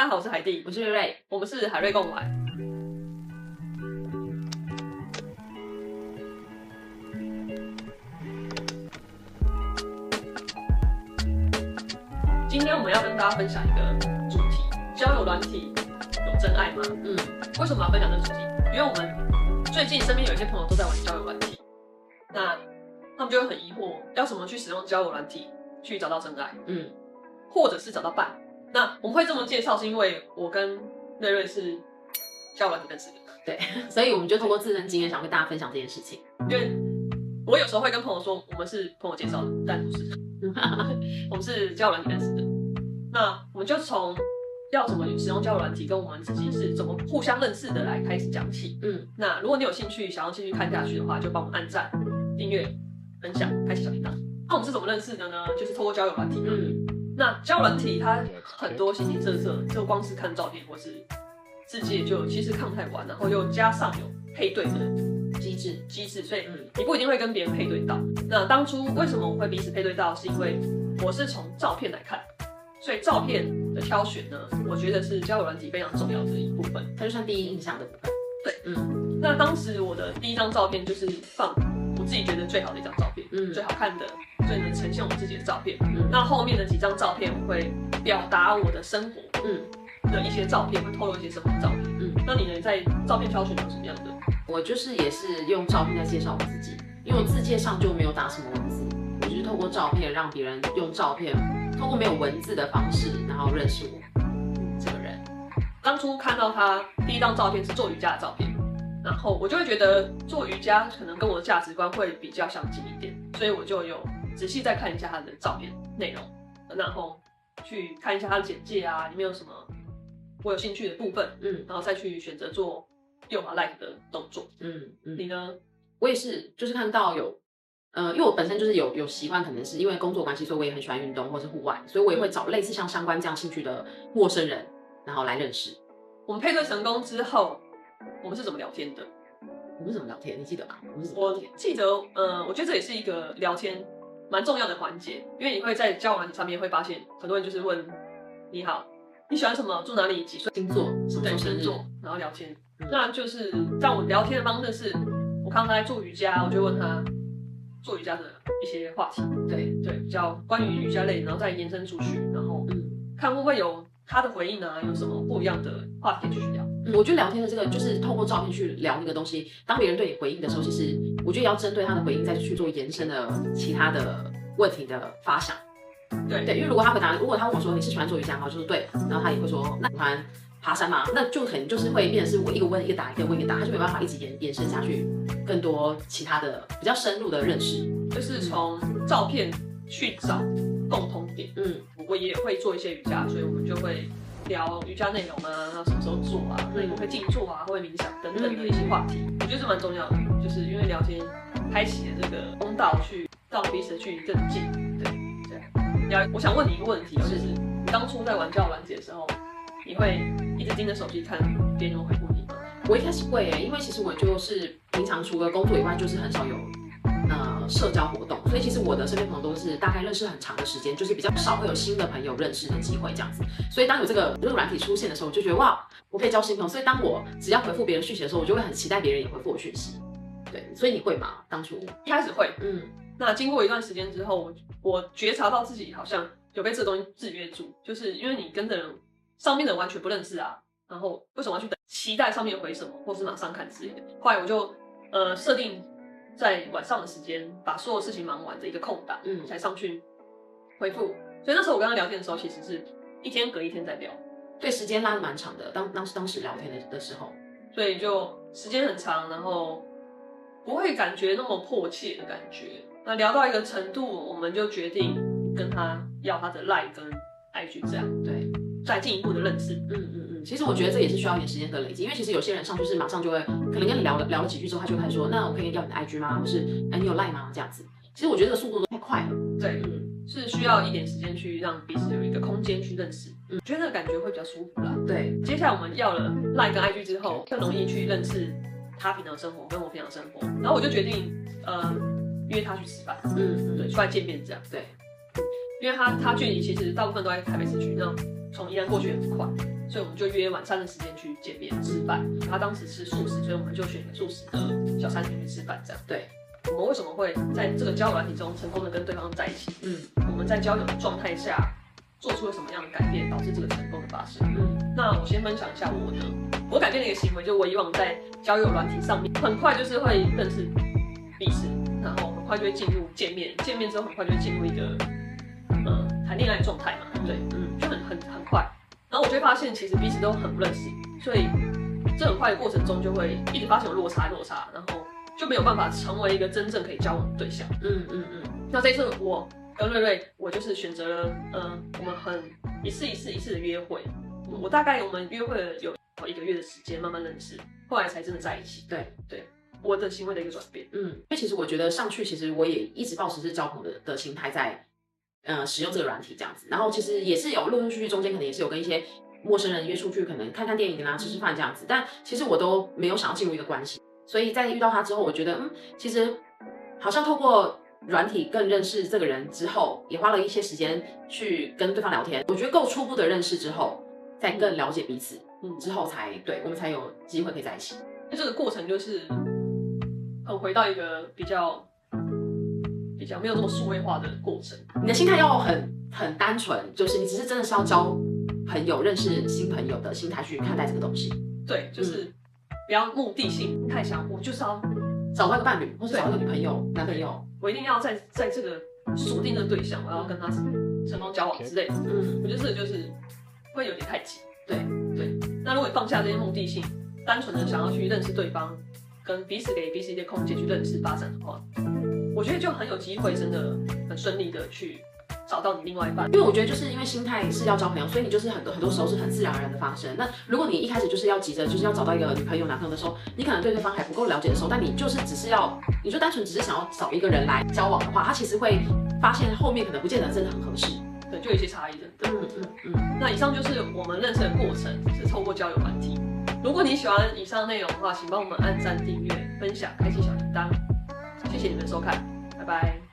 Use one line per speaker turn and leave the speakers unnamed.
大家好，我是海蒂，
我是瑞瑞，
我们是海瑞共玩。今天我们要跟大家分享一个主题：交友软体有真爱吗？
嗯，
为什么要分享这个主题？因为我们最近身边有一些朋友都在玩交友软体，那他们就会很疑惑，要怎么去使用交友软体去找到真爱？
嗯，
或者是找到伴？那我们会这么介绍，是因为我跟瑞瑞是交友软体认识的，
对，所以我们就通过自身经验，想跟大家分享这件事情。
因为我有时候会跟朋友说，我们是朋友介绍的，但不是，我们是交友软体认识的。那我们就从要怎么使用交友软体，跟我们自己是怎么互相认识的来开始讲起。
嗯，
那如果你有兴趣，想要继续看下去的话，就帮我们按赞、订阅、分享、开启小铃铛。那我们是怎么认识的呢？就是透过交友软体。嗯。那交友软体它很多形形色色，就光是看照片或是自介就其实看不太完，然后又加上有配对的机制机制，所以你不一定会跟别人配对到。那当初为什么我会彼此配对到？是因为我是从照片来看，所以照片的挑选呢，我觉得是交友软体非常重要的一部分，
它就算第一印象的部分。
对，嗯。那当时我的第一张照片就是放我自己觉得最好的一张照片，嗯，最好看的。最能呈现我自己的照片，嗯，那后面的几张照片我会表达我的生活，嗯，的一些照片会透露一些生活的照片，嗯，那你能，在照片挑选有什么样的？
我就是也是用照片在介绍我自己，因为我自介上就没有打什么文字，我就是透过照片让别人用照片，透过没有文字的方式，然后认识我这个人。
当初看到他第一张照片是做瑜伽的照片，然后我就会觉得做瑜伽可能跟我的价值观会比较相近一点，所以我就有。仔细再看一下他的照片内容，然后去看一下他的简介啊，里面有什么我有兴趣的部分，嗯，然后再去选择做右滑 like 的动作，嗯嗯。你呢？
我也是，就是看到有，呃，因为我本身就是有有习惯，可能是因为工作关系，所以我也很喜欢运动或是户外，所以我也会找类似像相关这样兴趣的陌生人，然后来认识。
我们配对成功之后，我们是怎么聊天的？
我们是怎么聊天？你记得吗？我们是怎么
聊天？我记得，呃，我觉得这也是一个聊天。蛮重要的环节，因为你会在交友软体上面会发现，很多人就是问你好，你喜欢什么，住哪里，几岁，
星座，什么
星座，然后聊天。嗯、那就是在我聊天的方式是，我看他在做瑜伽，我就问他做瑜伽的一些话题，对对，比较关于瑜伽类，然后再延伸出去，然后嗯，看会不会有他的回应呢，有什么不一样的话题继续聊。
嗯，我觉得聊天的这个就是透过照片去聊那个东西，当别人对你回应的时候，其实。我觉得要针对他的回应再去做延伸的其他的问题的发想，
对
对，因为如果他回答，如果他问我说，你是喜欢做瑜伽吗？就是对，然后他也会说，那喜欢爬山吗？那就可能就是会变成是我一个问一个答，一个问一个答，他就没办法一直延延伸下去更多其他的比较深入的认识，
就是从照片去找共同点。嗯，我也会做一些瑜伽，所以我们就会聊瑜伽内容啊，那什么时候做啊？所以我会静坐啊，会冥想等等的一些话题，我觉得是蛮重要的。就是因为聊天开启了这个通道，去到彼此去更近。对对。聊，我想问你一个问题，就是你当初在玩交友软体的时候，你会一直盯着手机看别人回复你吗？
我一开始会，因为其实我就是平常除了工作以外，就是很少有呃社交活动，所以其实我的身边朋友都是大概认识很长的时间，就是比较少会有新的朋友认识的机会这样子。所以当有这个这个软体出现的时候，我就觉得哇，我可以交新朋友。所以当我只要回复别人讯息的时候，我就会很期待别人也回复我讯息。对，所以你会吗？当初
一开始会，嗯，那经过一段时间之后，我我觉察到自己好像有被这个东西制约住，就是因为你跟的人上面的人完全不认识啊，然后为什么要去等期待上面回什么，或是马上看之类的？后来我就呃设定在晚上的时间，把所有事情忙完的一个空档，嗯，才上去回复。所以那时候我跟他聊天的时候，其实是一天隔一天在聊，
对，时间拉的蛮长的。当当时当时聊天的的时候，
所以就时间很长，然后。不会感觉那么迫切的感觉。那聊到一个程度，我们就决定跟他要他的 Line 跟 IG，这样对，再进一步的认识。嗯嗯嗯。其实我觉得这也是需要一点时间的累积，因为其实有些人上去是马上就会，可能跟你聊了聊了几句之后，他就开始说，那我可以要你的 IG 吗？或是哎你有 Line 吗？这样子。其实我觉得这个速度都太快了。对，嗯，是需要一点时间去让彼此有一个空间去认识。嗯，觉得那个感觉会比较舒服啦。对，接下来我们要了 Line 跟 IG 之后，更容易去认识。他平常生活跟我平常生活，然后我就决定，呃，约他去吃饭，嗯，对，出来见面这样，对，因为他他距离其实大部分都在台北市区，那从宜兰过去也很快，所以我们就约晚餐的时间去见面吃饭。他当时吃素食，所以我们就选素食的小餐厅去吃饭。这样，
对。
我们为什么会在这个交友软体中成功的跟对方在一起？
嗯，
我们在交友的状态下做出了什么样的改变，导致这个成功的发生？
嗯，
那我先分享一下我的，我改变的一个行为，就我以往在交友软体上面，很快就是会认识彼此，然后很快就会进入见面，见面之后很快就会进入一个呃谈恋爱的状态嘛，对，嗯，就很很很快，然后我就会发现其实彼此都很不认识，所以这很快的过程中就会一直发现有落差落差，然后。就没有办法成为一个真正可以交往的对象。
嗯嗯嗯。
那这一次我跟瑞瑞，我就是选择了，嗯、呃，我们很一次一次一次的约会。我大概我们约会了有一个月的时间，慢慢认识，后来才真的在一起。
对对，
我的行为的一个转变。
嗯，因为其实我觉得上去，其实我也一直抱持是交朋友的的心态在，呃，使用这个软体这样子。然后其实也是有陆陆续续中间可能也是有跟一些陌生人约出去，可能看看电影啊，吃吃饭这样子。但其实我都没有想要进入一个关系。所以在遇到他之后，我觉得，嗯，其实好像透过软体更认识这个人之后，也花了一些时间去跟对方聊天。我觉得够初步的认识之后，再更了解彼此，嗯，之后才对我们才有机会可以在一起。
那这个过程就是很回到一个比较没有那么数位化的过程。
你的心态要很很单纯，就是你只是真的是要交朋友、认识新朋友的心态去看待这个东西。
对，就是。嗯不要目的性太强，我就是要
找到一个伴侣，或是找一个女朋友、男朋友，
我一定要在在这个锁定的对象，我要跟他成功交往之类的。嗯，我觉得这个就是会有点太急。
对对。
那如果你放下这些目的性，单纯的想要去认识对方，跟彼此给彼此一些空间去认识发展的话，我觉得就很有机会，真的很顺利的去。找到你另外一半，
因为我觉得就是因为心态是要交朋友，所以你就是很多很多时候是很自然而然的发生。那如果你一开始就是要急着就是要找到一个女朋友男朋友的时候，你可能对对方还不够了解的时候，但你就是只是要，你就单纯只是想要找一个人来交往的话，他其实会发现后面可能不见得真的很合适，
对，就有一些差异的。对，嗯嗯嗯。那以上就是我们认识的过程，是透过交友软体。如果你喜欢以上内容的话，请帮我们按赞、订阅、分享、开启小铃铛。谢谢你们收看，拜拜。